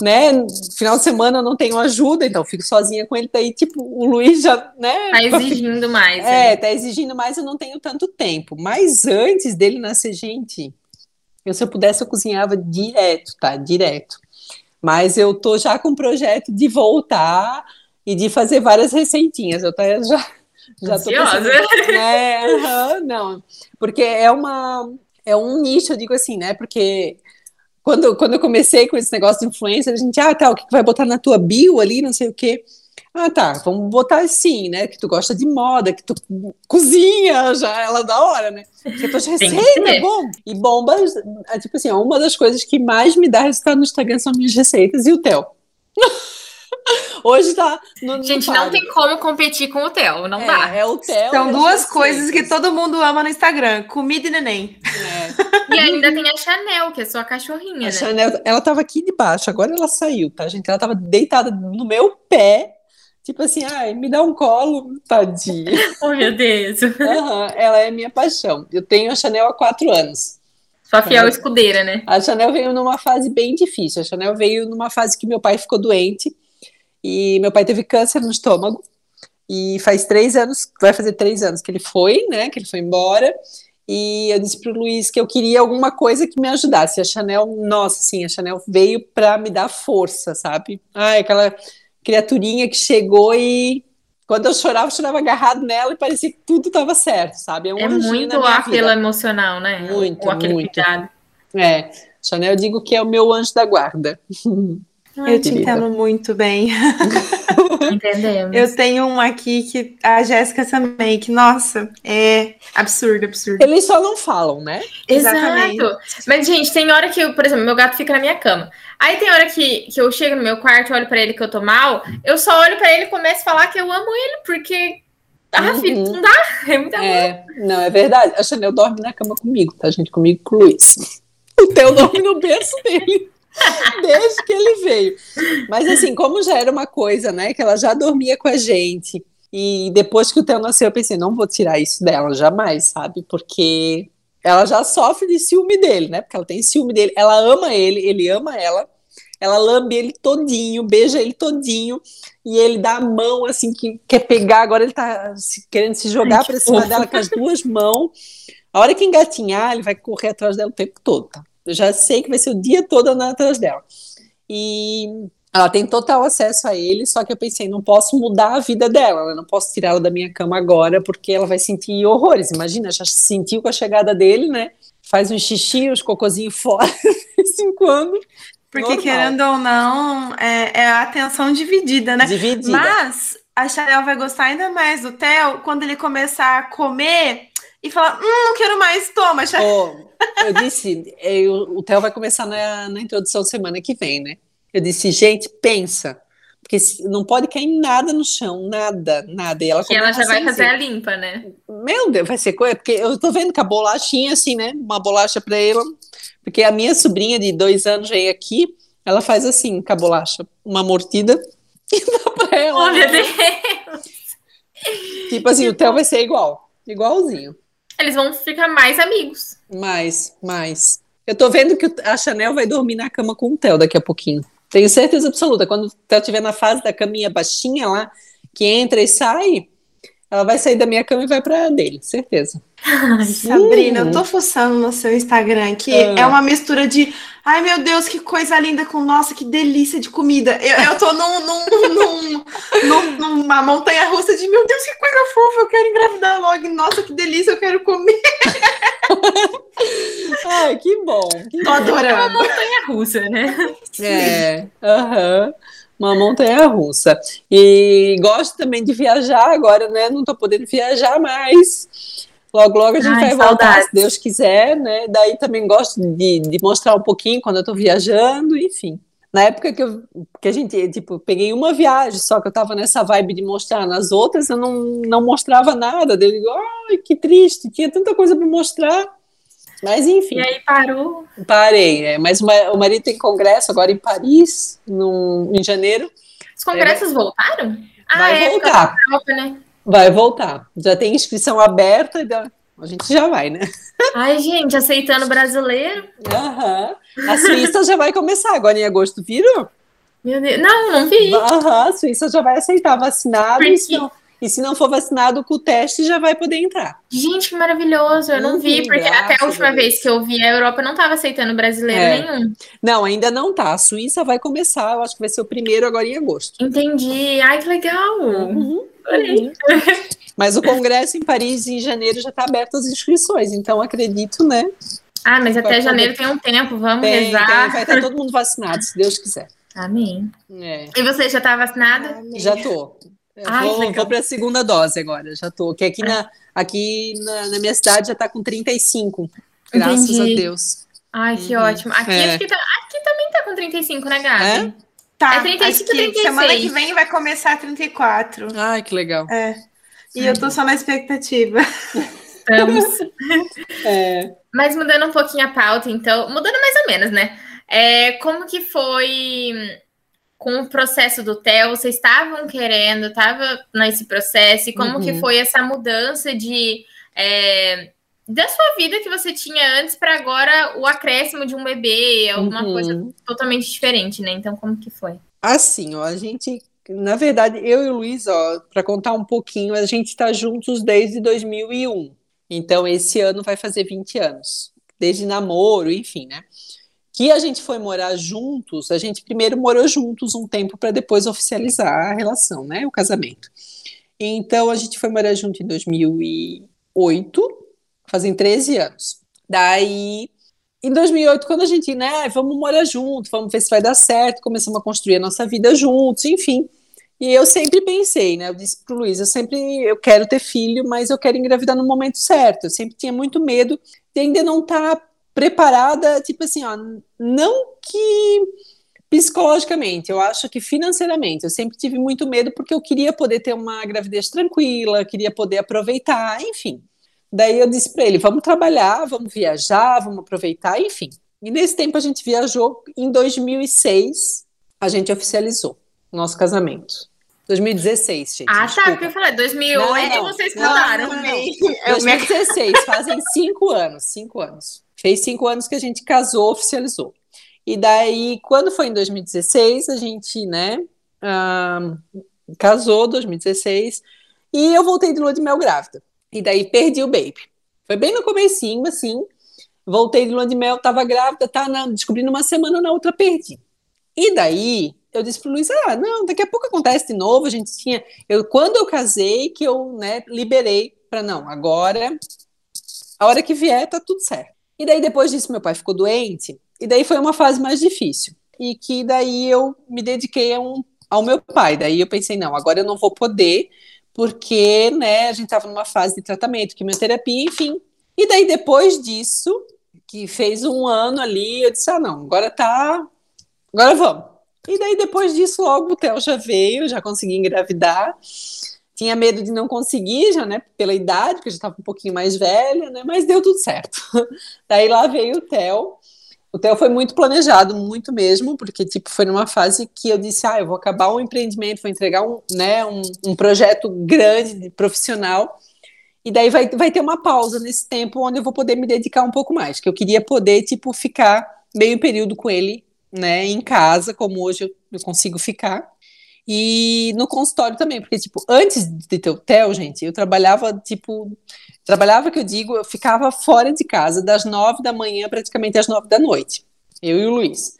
né, final de semana eu não tenho ajuda, então fico sozinha com ele, daí, tipo, o Luiz já, né? Tá exigindo mais. É, né? tá exigindo mais, eu não tenho tanto tempo. Mas antes dele nascer, gente, eu, se eu pudesse, eu cozinhava direto, tá? Direto. Mas eu tô já com o projeto de voltar e de fazer várias receitinhas. Eu até já já tô pensando, é, uhum, não, porque é uma é um nicho, eu digo assim, né? Porque quando, quando eu comecei com esse negócio de influencer, a gente, ah, tá, o que vai botar na tua bio ali, não sei o quê. Ah, tá, vamos botar assim, né? Que tu gosta de moda, que tu cozinha, já ela da hora, né? Que tu receita, bom. E bombas, é, tipo assim, uma das coisas que mais me dá resultado no Instagram são minhas receitas e o Theo. Hoje tá. No, Gente, não tem como competir com o Theo, não é, dá. É o Theo. São duas coisas que todo mundo ama no Instagram: comida e neném. É. E ainda tem a Chanel, que é sua cachorrinha. A né? Chanel, ela tava aqui debaixo, agora ela saiu, tá, gente? Ela tava deitada no meu pé. Tipo assim, ai, me dá um colo, tadinha. oh, meu Deus. Uhum, ela é minha paixão. Eu tenho a Chanel há quatro anos. Sua fiel escudeira, né? A Chanel veio numa fase bem difícil. A Chanel veio numa fase que meu pai ficou doente e meu pai teve câncer no estômago. E faz três anos, vai fazer três anos que ele foi, né? Que ele foi embora. E eu disse pro Luiz que eu queria alguma coisa que me ajudasse. A Chanel, nossa, sim, a Chanel veio para me dar força, sabe? Ai, aquela criaturinha que chegou e quando eu chorava, eu chorava agarrado nela e parecia que tudo estava certo, sabe? É, um é muito apelo emocional, né? Muito, muito. Cuidado. É, Chanel, eu digo que é o meu anjo da guarda. Ai, eu te entendo muito bem. Entendemos. Eu tenho um aqui que a Jéssica também, que, nossa, é absurdo, absurdo. Eles só não falam, né? Exatamente. Exato. Mas, gente, tem hora que, por exemplo, meu gato fica na minha cama. Aí tem hora que, que eu chego no meu quarto, olho para ele que eu tô mal, eu só olho para ele e começo a falar que eu amo ele, porque ah, uhum. filho, não dá. É muito amor. É, não, é verdade. A Chanel dorme na cama comigo, tá, gente? Comigo com o Luiz. O Theo dorme no berço dele. Desde que ele veio. Mas assim, como já era uma coisa, né, que ela já dormia com a gente. E depois que o Theo nasceu, eu pensei, não vou tirar isso dela jamais, sabe? Porque ela já sofre de ciúme dele, né? Porque ela tem ciúme dele. Ela ama ele, ele ama ela. Ela lambe ele todinho, beija ele todinho. E ele dá a mão, assim, que quer pegar. Agora ele tá querendo se jogar para cima dela com as duas mãos. A hora que engatinhar, ele vai correr atrás dela o tempo todo, tá? Eu já sei que vai ser o dia todo andando atrás dela. E ela tem total acesso a ele, só que eu pensei, não posso mudar a vida dela, né? não posso tirar ela da minha cama agora, porque ela vai sentir horrores. Imagina, já sentiu com a chegada dele, né? Faz um xixi, os cocôzinhos fora de vez em quando. Porque, Normal. querendo ou não, é, é, a atenção dividida, né? Dividida. Mas a Chanel vai gostar ainda mais do Theo quando ele começar a comer e falar: Hum, não quero mais, toma, Chanel. Oh eu disse, eu, o Theo vai começar na, na introdução semana que vem, né? Eu disse, gente, pensa. Porque não pode cair nada no chão, nada, nada. E ela, que ela já vai fazer a limpa, né? Meu Deus, vai ser coisa. Porque eu tô vendo que a bolachinha, assim, né? Uma bolacha para ela. Porque a minha sobrinha de dois anos veio aqui, ela faz assim com a bolacha, uma mordida e dá pra ela. Oh, meu Deus! Tipo assim, o Theo vai ser igual, igualzinho. Eles vão ficar mais amigos. Mais, mais. Eu tô vendo que a Chanel vai dormir na cama com o Theo daqui a pouquinho. Tenho certeza absoluta. Quando o Theo estiver na fase da caminha baixinha lá, que entra e sai, Ela vai sair da minha cama e vai pra dele, certeza. Sabrina, eu tô fuçando no seu Instagram que Ah. é uma mistura de ai meu Deus, que coisa linda com nossa, que delícia de comida. Eu, eu tô num, num, num- num- numa montanha russa de meu Deus, que coisa fofa, eu quero engravidar logo. Nossa, que delícia, eu quero comer. Ai, que bom. Tô adorando. É russa, né? É, aham. Uma montanha russa. E gosto também de viajar agora, né? Não tô podendo viajar mais. Logo, logo a gente Ai, vai voltar, saudades. se Deus quiser, né? Daí também gosto de, de mostrar um pouquinho quando eu tô viajando, enfim. Na época que, eu, que a gente, tipo, peguei uma viagem, só que eu tava nessa vibe de mostrar nas outras, eu não, não mostrava nada. Daí Eu digo, ai, que triste, tinha tanta coisa para mostrar. Mas enfim. E aí parou. Parei, é, mas o ma- o marido tem congresso agora em Paris, no, em janeiro. Os congressos voltaram? Ah, Vai é, voltar, Europa, né? vai voltar. Já tem inscrição aberta, então a gente já vai, né? Ai, gente, aceitando brasileiro. Aham. A Suíça já vai começar agora em agosto, viram? Meu Deus. Não, não vi. Aham, a Suíça já vai aceitar vacinado. Por E se, quê? não, e se não for vacinado com o teste, já vai poder entrar. Gente, que maravilhoso. Eu não vi, porque até a última Deus. vez que eu vi, a Europa não estava aceitando brasileiro É. nenhum. Não, ainda não tá. A Suíça vai começar, eu acho que vai ser o primeiro agora em agosto. Entendi. Ai, que legal. Uhum. Mas o congresso em Paris em janeiro já está aberto as inscrições, então acredito, né? Ah, mas até janeiro tem um tempo. Vamos Tem, tem, rezar. vai estar todo mundo vacinado, se Deus quiser. Amém. É, E você já tá vacinada? já tô. Eu Ai, vou, vou para a segunda dose agora, já tô. Que aqui, na, aqui na, na minha cidade já tá com 35. Graças Entendi. a Deus. Ai, que Uhum. ótimo. Aqui, É. acho que tá- aqui também tá com 35, né, Gabi? Tá, É 35, acho que 36. semana que vem vai começar 34. Ai, que legal. É. E eu tô só na expectativa. Estamos. É, Mas mudando um pouquinho a pauta, então, mudando mais ou menos, né? É, como que foi com o processo do TEL? Vocês estavam querendo, estava nesse processo, e como que Uhum. foi essa mudança de é, da sua vida que você tinha antes para agora o acréscimo de um bebê, alguma uhum. coisa totalmente diferente, né? Então, como que foi? Assim, ó, a gente, na verdade, eu e o Luiz, ó, para contar um pouquinho, a gente está juntos desde 2001. Então, esse ano vai fazer 20 anos, desde namoro, enfim, né? Que a gente foi morar juntos, a gente primeiro morou juntos um tempo para depois oficializar a relação, né? O casamento. Então, a gente foi morar junto em 2008, fazem 13 anos. Daí, em 2008, quando a gente, né, vamos morar junto, vamos ver se vai dar certo, começamos a construir a nossa vida juntos, enfim. E eu sempre pensei, né, eu disse pro Luiz, eu sempre, eu quero ter filho, mas eu quero engravidar no momento certo. Eu sempre tinha muito medo de ainda não estar preparada, tipo assim, ó, não que psicologicamente, eu acho que financeiramente. Eu sempre tive muito medo porque eu queria poder ter uma gravidez tranquila, queria poder aproveitar, enfim. Daí eu disse para ele: vamos trabalhar, vamos viajar, vamos aproveitar, enfim. E nesse tempo a gente viajou. Em 2006, a gente oficializou o nosso casamento. 2016, gente. Ah, tá, desculpa. porque eu falei, 2008 Não, não. vocês Não, mudaram. não, não. Eu me 2016, fazem cinco anos, cinco anos. Fez cinco anos que a gente casou, oficializou. E daí, quando foi em 2016, a gente, né, ah, casou, 2016, e eu voltei de lua de mel grávida. E daí perdi o baby. Foi bem no comecinho, assim, voltei de lua de mel, tava grávida, tá, na, descobri numa semana, na outra perdi. E daí, eu disse pro Luiz, ah, não, daqui a pouco acontece de novo, a gente tinha, eu, quando eu casei, que eu, né, liberei para não, agora, a hora que vier, tá tudo certo. E daí, depois disso, meu pai ficou doente, e daí foi uma fase mais difícil. E que daí eu me dediquei um, ao meu pai. Daí eu pensei, não, agora eu não vou poder, porque, né, a gente estava numa fase de tratamento, quimioterapia, enfim. E daí, depois disso, que fez um ano ali, eu disse, ah, não, agora tá, agora vamos. E daí, depois disso, logo o Theo já veio, já consegui engravidar. Tinha medo de não conseguir, já, né, pela idade, porque eu já estava um pouquinho mais velha, né, mas deu tudo certo. daí lá veio o Theo. O Theo foi muito planejado, muito mesmo, porque tipo foi numa fase que eu disse, ah, eu vou acabar um empreendimento, vou entregar um, né, um, um projeto grande, profissional, e daí vai, vai ter uma pausa nesse tempo onde eu vou poder me dedicar um pouco mais, que eu queria poder tipo ficar meio período com ele, né, em casa, como hoje eu, eu consigo ficar. E no consultório também, porque, tipo, antes de ter o TEL, gente, eu trabalhava, tipo, trabalhava, que eu digo, eu ficava fora de casa das nove da manhã praticamente às nove da noite, eu e o Luiz.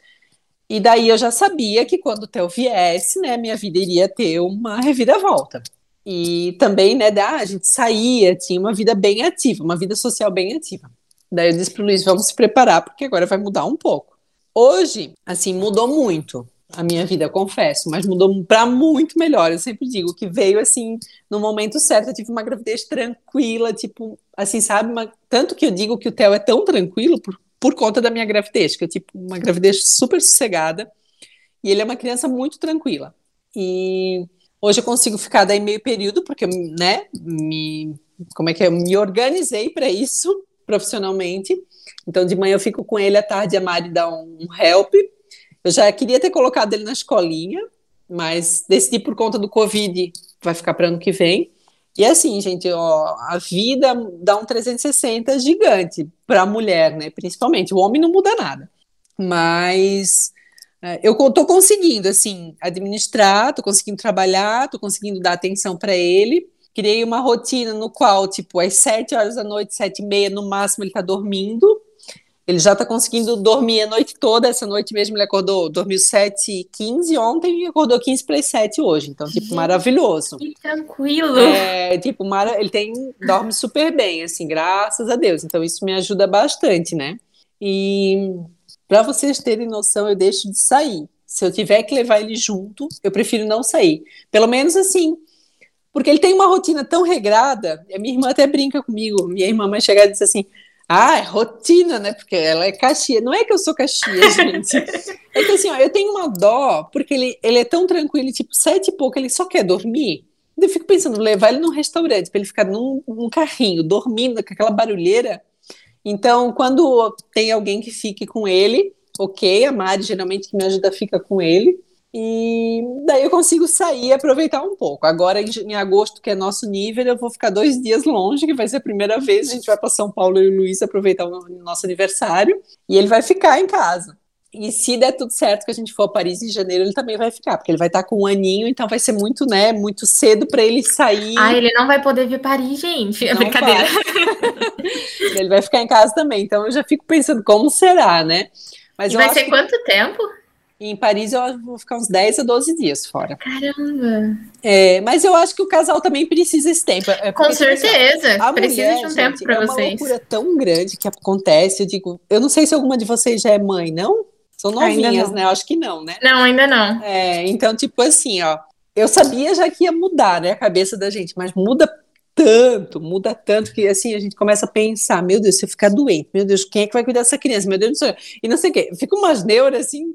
E daí eu já sabia que quando o Theo viesse, né, minha vida iria ter uma reviravolta. E também, né, da, a gente saía, tinha uma vida bem ativa, uma vida social bem ativa. Daí eu disse para o Luiz, vamos se preparar, porque agora vai mudar um pouco. Hoje, assim, mudou muito a minha vida, confesso, mas mudou para muito melhor. Eu sempre digo que veio assim no momento certo. Eu tive uma gravidez tranquila, tipo, assim, sabe? Uma... Tanto que eu digo que o Theo é tão tranquilo por, por conta da minha gravidez, que é tipo uma gravidez super sossegada. E ele é uma criança muito tranquila. E Hoje eu consigo ficar daí meio período, porque, né, me, como é que é, eu me organizei para isso profissionalmente. Então, de manhã eu fico com ele, à tarde a Mari dá um help. Eu já queria ter colocado ele na escolinha, mas decidi por conta do Covid, vai ficar para ano que vem. E assim, gente, ó, a vida dá um 360 gigante para a mulher, né? Principalmente. O homem não muda nada. Mas é, eu estou conseguindo, assim, administrar, estou conseguindo trabalhar, estou conseguindo dar atenção para ele. Criei uma rotina no qual, tipo, às sete horas da noite, sete e meia, no máximo, ele está dormindo. Ele já está conseguindo dormir a noite toda. Essa noite mesmo ele acordou, dormiu sete e quinze ontem e acordou quinze para as sete hoje. Então, tipo, maravilhoso. Que tranquilo. É, tipo, mara... ele tem, dorme super bem, assim, graças a Deus. Então, isso me ajuda bastante, né? E para vocês terem noção, eu deixo de sair. Se eu tiver que levar ele junto, eu prefiro não sair. Pelo menos assim, porque ele tem uma rotina tão regrada. A minha irmã até brinca comigo. Minha irmã vai chegar e diz assim: Ah, é rotina, né? Porque ela é Caxias. Não é que eu sou Caxias, gente. É que assim, ó, eu tenho uma dó, porque ele, ele é tão tranquilo, tipo, sete e pouco, ele só quer dormir. Eu fico pensando, levar ele num restaurante, para ele ficar num, num carrinho, dormindo com aquela barulheira. Então, quando tem alguém que fique com ele, ok, a Mari geralmente que me ajuda fica com ele. E daí eu consigo sair e aproveitar um pouco. Agora, em agosto, que é nosso nível, eu vou ficar dois dias longe, que vai ser a primeira vez. A gente vai para São Paulo e o Luiz aproveitar o nosso aniversário. E ele vai ficar em casa. E se der tudo certo que a gente for a Paris em janeiro, ele também vai ficar, porque ele vai estar com um aninho, então vai ser muito, né, muito cedo para ele sair. Ah, ele não vai poder vir Paris, gente. É não brincadeira. Vai. ele vai ficar em casa também. Então eu já fico pensando como será, né? Mas e vai ser quanto tempo? Em Paris eu vou ficar uns 10 a 12 dias fora. Caramba! É, mas eu acho que o casal também precisa esse tempo. É Com certeza, a precisa mulher, de um gente, tempo para vocês. É uma loucura tão grande que acontece. Eu digo, eu não sei se alguma de vocês já é mãe, não? São novinhas, né? Eu acho que não, né? Não, ainda não. É, então, tipo assim, ó. Eu sabia já que ia mudar, né, a cabeça da gente, mas muda tanto, muda tanto que assim a gente começa a pensar, meu Deus, se eu ficar doente, meu Deus, quem é que vai cuidar dessa criança? Meu Deus do céu. E não sei o quê. Fica umas neuras assim,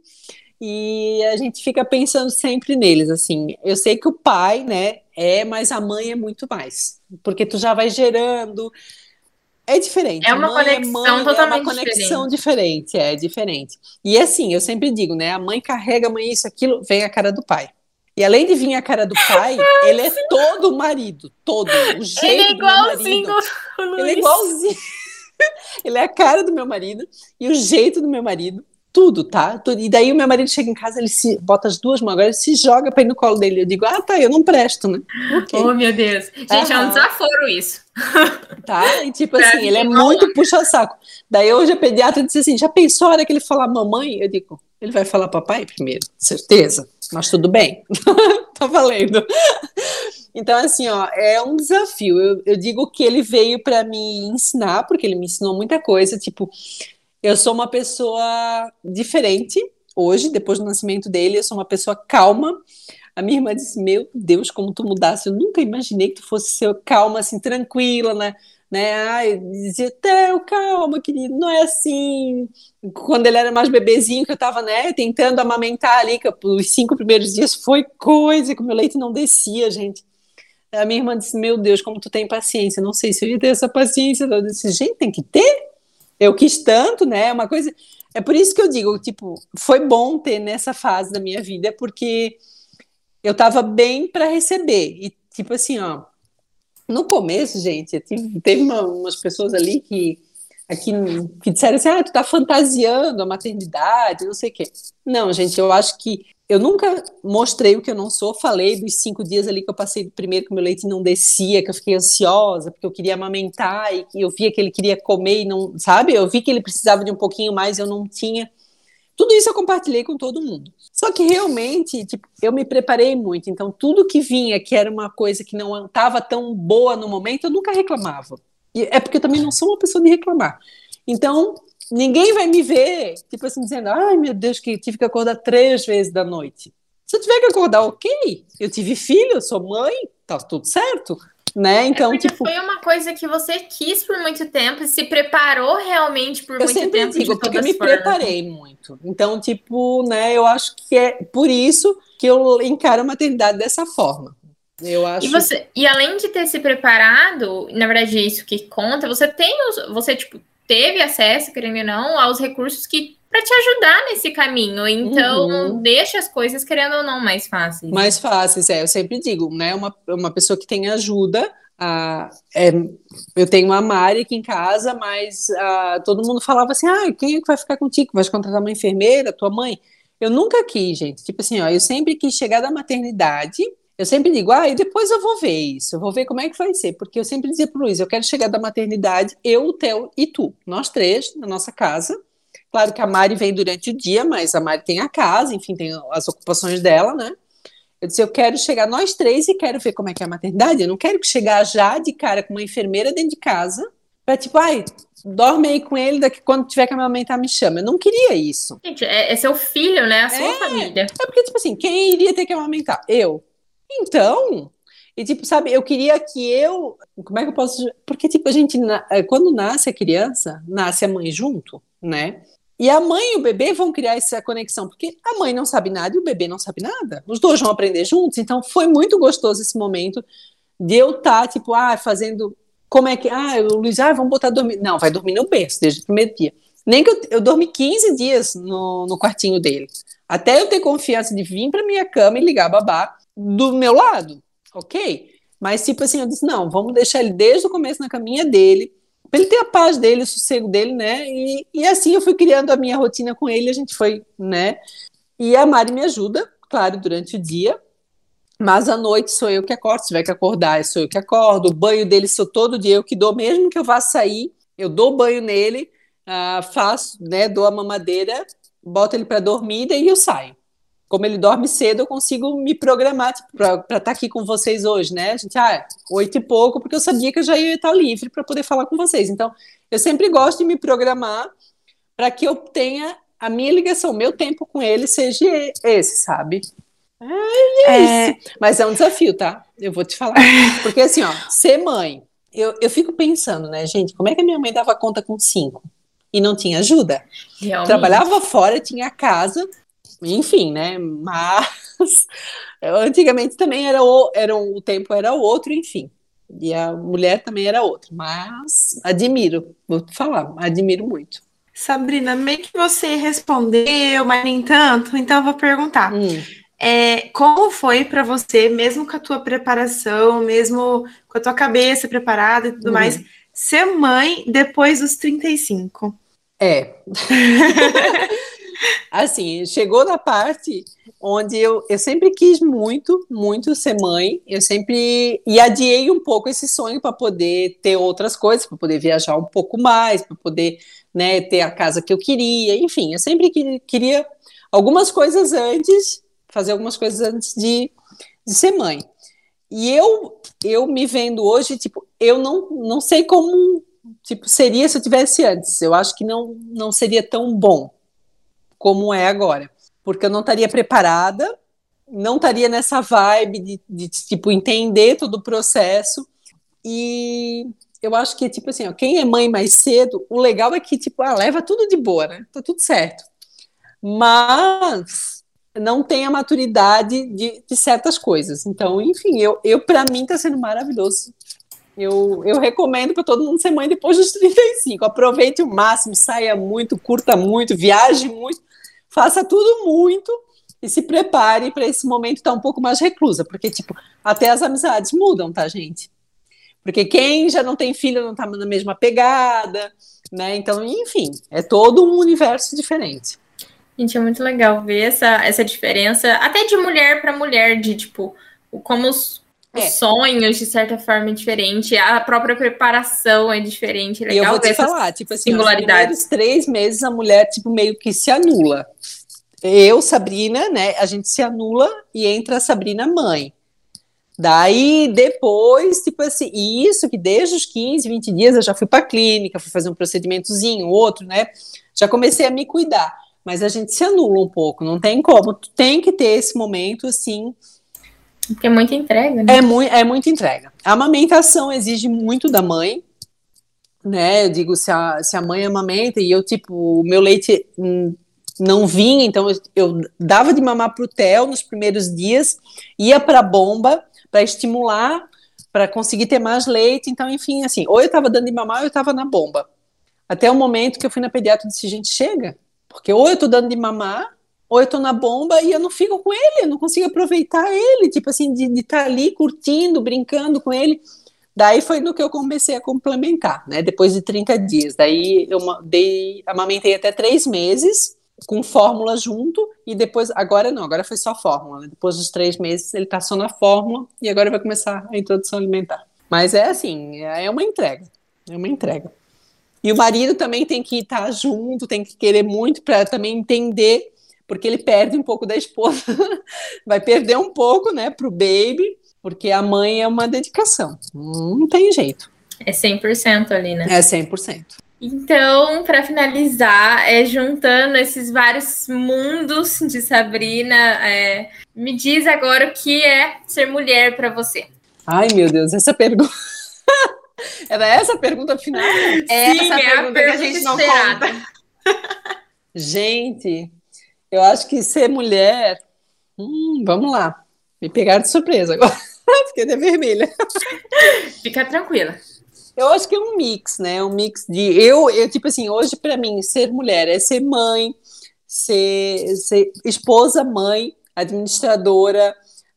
e a gente fica pensando sempre neles, assim. Eu sei que o pai, né, é, mas a mãe é muito mais, porque tu já vai gerando é diferente. É uma é conexão é mãe, totalmente É uma conexão diferente. diferente, é diferente. E assim, eu sempre digo, né? A mãe carrega a mãe isso, aquilo, vem a cara do pai. E além de vir a cara do pai, ele é todo o marido, todo. O jeito ele é igualzinho. Ele é igualzinho. ele é a cara do meu marido e o jeito do meu marido tudo, tá? E daí o meu marido chega em casa, ele se bota as duas mãos, agora ele se joga pra ir no colo dele. Eu digo, ah, tá, eu não presto, né? Okay. Oh, meu Deus. Gente, uhum. é um desaforo isso. Tá? E tipo assim, ele é muito puxa-saco. Daí hoje a pediatra disse assim: já pensou a hora que ele falar mamãe? Eu digo, ele vai falar papai primeiro, certeza. Mas tudo bem. tá valendo. Então, assim, ó, é um desafio. Eu, eu digo que ele veio para me ensinar, porque ele me ensinou muita coisa, tipo, eu sou uma pessoa diferente hoje, depois do nascimento dele, eu sou uma pessoa calma. A minha irmã disse: Meu Deus, como tu mudasse. Eu nunca imaginei que tu fosse ser calma, assim, tranquila, né? né? Ai, dizia, Theo, calma, querido, não é assim. Quando ele era mais bebezinho, que eu tava, né, tentando amamentar ali, que os cinco primeiros dias foi coisa, que o meu leite não descia, gente. A minha irmã disse, meu Deus, como tu tem paciência. Não sei se eu ia ter essa paciência. Eu disse, gente, tem que ter eu quis tanto, né? É uma coisa. É por isso que eu digo, tipo, foi bom ter nessa fase da minha vida, porque eu tava bem para receber. E, tipo assim, ó, no começo, gente, tive, teve uma, umas pessoas ali que aqui que disseram assim: ah, tu tá fantasiando a maternidade, não sei o quê. Não, gente, eu acho que eu nunca mostrei o que eu não sou, falei dos cinco dias ali que eu passei primeiro que meu leite não descia, que eu fiquei ansiosa, porque eu queria amamentar e eu via que ele queria comer e não, sabe? Eu vi que ele precisava de um pouquinho mais, eu não tinha. Tudo isso eu compartilhei com todo mundo. Só que realmente, tipo, eu me preparei muito, então tudo que vinha que era uma coisa que não estava tão boa no momento, eu nunca reclamava. E é porque eu também não sou uma pessoa de reclamar. Então, ninguém vai me ver, tipo assim, dizendo, ai meu Deus, que tive que acordar três vezes da noite. Se eu tiver que acordar, ok. Eu tive filho, eu sou mãe, tá tudo certo. Né? Então, é tipo, foi uma coisa que você quis por muito tempo e se preparou realmente por eu muito sempre tempo. Digo, porque eu me formas. preparei muito. Então, tipo, né, eu acho que é por isso que eu encaro a maternidade dessa forma. Eu acho. E, você, e além de ter se preparado, na verdade, é isso que conta, você tem os, você, tipo, teve acesso, querendo ou não, aos recursos que para te ajudar nesse caminho. Então, uhum. deixa as coisas, querendo ou não, mais fáceis. Mais fáceis, é. Eu sempre digo, né? Uma, uma pessoa que tem ajuda. A, é, eu tenho uma Mari aqui em casa, mas a, todo mundo falava assim: ah, quem é que vai ficar contigo? Vai contratar uma enfermeira, tua mãe? Eu nunca quis, gente. Tipo assim, ó, eu sempre quis chegar da maternidade eu sempre digo, ah, e depois eu vou ver isso, eu vou ver como é que vai ser, porque eu sempre dizia para o Luiz, eu quero chegar da maternidade, eu, o Theo e tu, nós três, na nossa casa. Claro que a Mari vem durante o dia, mas a Mari tem a casa, enfim, tem as ocupações dela, né? Eu disse, eu quero chegar nós três e quero ver como é que é a maternidade. Eu não quero chegar já de cara com uma enfermeira dentro de casa, para tipo, ai, dorme aí com ele, daqui quando tiver que amamentar me chama. Eu não queria isso. Gente, é, é seu filho, né? A sua é, família. É porque, tipo assim, quem iria ter que amamentar? Eu. Então, e tipo, sabe, eu queria que eu. Como é que eu posso. Porque, tipo, a gente, é, quando nasce a criança, nasce a mãe junto, né? E a mãe e o bebê vão criar essa conexão, porque a mãe não sabe nada e o bebê não sabe nada. Os dois vão aprender juntos. Então, foi muito gostoso esse momento de eu estar, tá, tipo, ah, fazendo. Como é que. Ah, o Luiz, ah, vamos botar dormir. Não, vai dormir no berço desde o primeiro dia. Nem que eu, eu dormi 15 dias no, no quartinho dele. Até eu ter confiança de vir para minha cama e ligar a babá do meu lado, ok? Mas, tipo assim, eu disse: não, vamos deixar ele desde o começo na caminha dele, para ele ter a paz dele, o sossego dele, né? E, e assim eu fui criando a minha rotina com ele, a gente foi, né? E a Mari me ajuda, claro, durante o dia, mas à noite sou eu que acordo. Se tiver que acordar, sou eu que acordo. O banho dele sou todo dia eu que dou, mesmo que eu vá sair, eu dou banho nele, uh, faço, né? Dou a mamadeira, boto ele para dormir e eu saio como ele dorme cedo, eu consigo me programar tipo, para estar tá aqui com vocês hoje, né? A gente, ah, oito e pouco, porque eu sabia que eu já ia estar livre para poder falar com vocês. Então, eu sempre gosto de me programar para que eu tenha a minha ligação, meu tempo com ele seja esse, sabe? É, é... Mas é um desafio, tá? Eu vou te falar. Porque assim, ó, ser mãe, eu, eu fico pensando, né, gente, como é que a minha mãe dava conta com cinco? E não tinha ajuda. Realmente. Trabalhava fora, tinha casa, enfim, né? Mas antigamente também era o, era o tempo era outro, enfim. E a mulher também era outra. Mas admiro, vou te falar, admiro muito. Sabrina, meio que você respondeu, mas nem tanto, então eu vou perguntar. Hum. É, como foi para você, mesmo com a tua preparação, mesmo com a tua cabeça preparada e tudo hum. mais, ser mãe depois dos 35? É. assim, chegou na parte onde eu, eu sempre quis muito, muito ser mãe. Eu sempre e adiei um pouco esse sonho para poder ter outras coisas, para poder viajar um pouco mais, para poder né, ter a casa que eu queria. Enfim, eu sempre queria algumas coisas antes, fazer algumas coisas antes de, de ser mãe. E eu, eu me vendo hoje, tipo, eu não, não sei como tipo seria se eu tivesse antes. Eu acho que não, não seria tão bom como é agora. Porque eu não estaria preparada, não estaria nessa vibe de, de, tipo, entender todo o processo. E eu acho que, tipo assim, ó, quem é mãe mais cedo, o legal é que, tipo, ah, leva tudo de boa, né? Tá tudo certo. Mas não tem a maturidade de, de certas coisas. Então, enfim, eu, eu para mim está sendo maravilhoso. Eu, eu recomendo para todo mundo ser mãe depois dos 35. Aproveite o máximo, saia muito, curta muito, viaje muito, faça tudo muito e se prepare para esse momento estar tá um pouco mais reclusa, porque, tipo, até as amizades mudam, tá, gente? Porque quem já não tem filho não tá na mesma pegada, né? Então, enfim, é todo um universo diferente. Gente, é muito legal ver essa, essa diferença, até de mulher para mulher, de tipo, como os, é. sonhos, de certa forma, é diferente, a própria preparação é diferente. É legal e eu vou te falar, tipo assim, os três meses a mulher, tipo, meio que se anula. Eu, Sabrina, né, a gente se anula e entra a Sabrina mãe. Daí, depois, tipo assim, isso que desde os 15, 20 dias eu já fui para clínica, fui fazer um procedimentozinho, outro, né? Já comecei a me cuidar. Mas a gente se anula um pouco, não tem como. Tu tem que ter esse momento, assim. Porque é muita entrega, né? É, mu é muita entrega. A amamentação exige muito da mãe, né? Eu digo, se a, se a mãe amamenta e eu, tipo, o meu leite não vinha, então eu, eu dava de mamar pro Theo nos primeiros dias, ia pra bomba, para estimular, para conseguir ter mais leite. Então, enfim, assim, ou eu estava dando de mamar ou eu estava na bomba. Até o momento que eu fui na pediatra e disse: gente, chega, porque ou eu estou dando de mamar, ou eu estou na bomba e eu não fico com ele, eu não consigo aproveitar ele, tipo assim, de estar tá ali curtindo, brincando com ele. Daí foi no que eu comecei a complementar, né? Depois de 30 dias. Daí eu dei, amamentei até três meses com fórmula junto e depois, agora não, agora foi só fórmula. Né? Depois dos três meses ele tá só na fórmula e agora vai começar a introdução alimentar. Mas é assim, é uma entrega, é uma entrega. E o marido também tem que estar tá junto, tem que querer muito para também entender, porque ele perde um pouco da esposa, vai perder um pouco, né, pro baby, porque a mãe é uma dedicação, não tem jeito. É 100% ali, né? É 100%. Então, para finalizar, é, juntando esses vários mundos de Sabrina, é, me diz agora o que é ser mulher para você. Ai, meu Deus, essa pergunta. Era essa a pergunta final? É Sim, essa é pergunta, a pergunta que a gente não esperada. conta. gente, eu acho que ser mulher. Hum, vamos lá. Me pegaram de surpresa agora. Fiquei até vermelha. Fica tranquila. Eu acho que é um mix, né? Um mix de. Eu, eu tipo assim, hoje para mim, ser mulher é ser mãe, ser, ser esposa, mãe, administradora,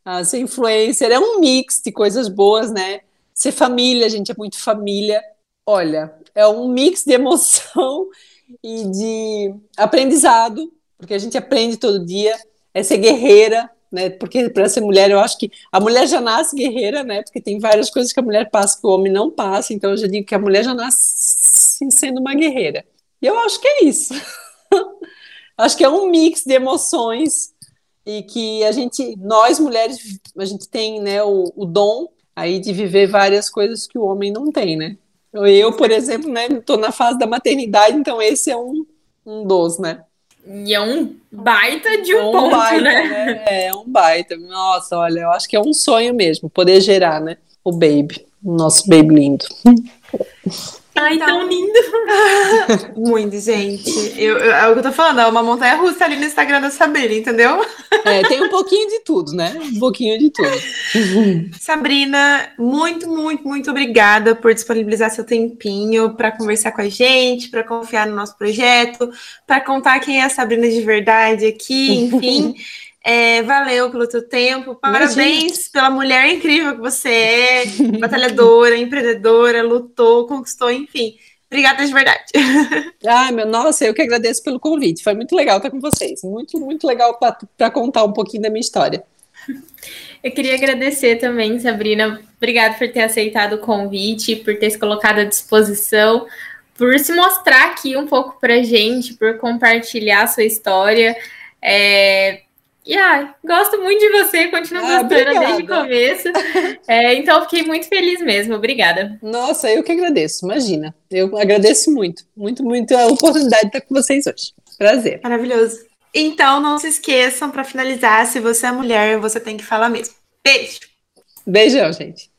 uh, ser influencer, é um mix de coisas boas, né? Ser família, a gente é muito família. Olha, é um mix de emoção e de aprendizado, porque a gente aprende todo dia, é ser guerreira, né? Porque para ser mulher, eu acho que a mulher já nasce guerreira, né? Porque tem várias coisas que a mulher passa que o homem não passa, então eu já digo que a mulher já nasce sendo uma guerreira. E eu acho que é isso. acho que é um mix de emoções e que a gente, nós mulheres, a gente tem, né, o, o dom aí de viver várias coisas que o homem não tem, né? Eu, por exemplo, né, estou na fase da maternidade, então esse é um, um dos, né? E é um baita de um, é um ponto, baita, né? né? É, um baita. Nossa, olha, eu acho que é um sonho mesmo, poder gerar, né? O baby, o nosso baby lindo. Ai, então... tão lindo! Muito, gente. Eu, eu, é o que eu tô falando, é uma montanha russa ali no Instagram da Sabrina, entendeu? É, tem um pouquinho de tudo, né? Um pouquinho de tudo. Sabrina, muito, muito, muito obrigada por disponibilizar seu tempinho para conversar com a gente, para confiar no nosso projeto, para contar quem é a Sabrina de verdade aqui, enfim. É, valeu pelo teu tempo. Parabéns Imagina. pela mulher incrível que você é, batalhadora, empreendedora, lutou, conquistou, enfim. Obrigada de verdade. Ah, meu, nossa, eu que agradeço pelo convite. Foi muito legal estar com vocês. Muito, muito legal para contar um pouquinho da minha história. Eu queria agradecer também, Sabrina. Obrigada por ter aceitado o convite, por ter se colocado à disposição, por se mostrar aqui um pouco para gente, por compartilhar a sua história. É, e ah, gosto muito de você, continuo ah, gostando obrigada. desde o começo. É, então, fiquei muito feliz mesmo. Obrigada. Nossa, eu que agradeço, imagina. Eu agradeço muito, muito, muito a oportunidade de estar com vocês hoje. Prazer. Maravilhoso. Então, não se esqueçam, para finalizar, se você é mulher, você tem que falar mesmo. Beijo. Beijão, gente.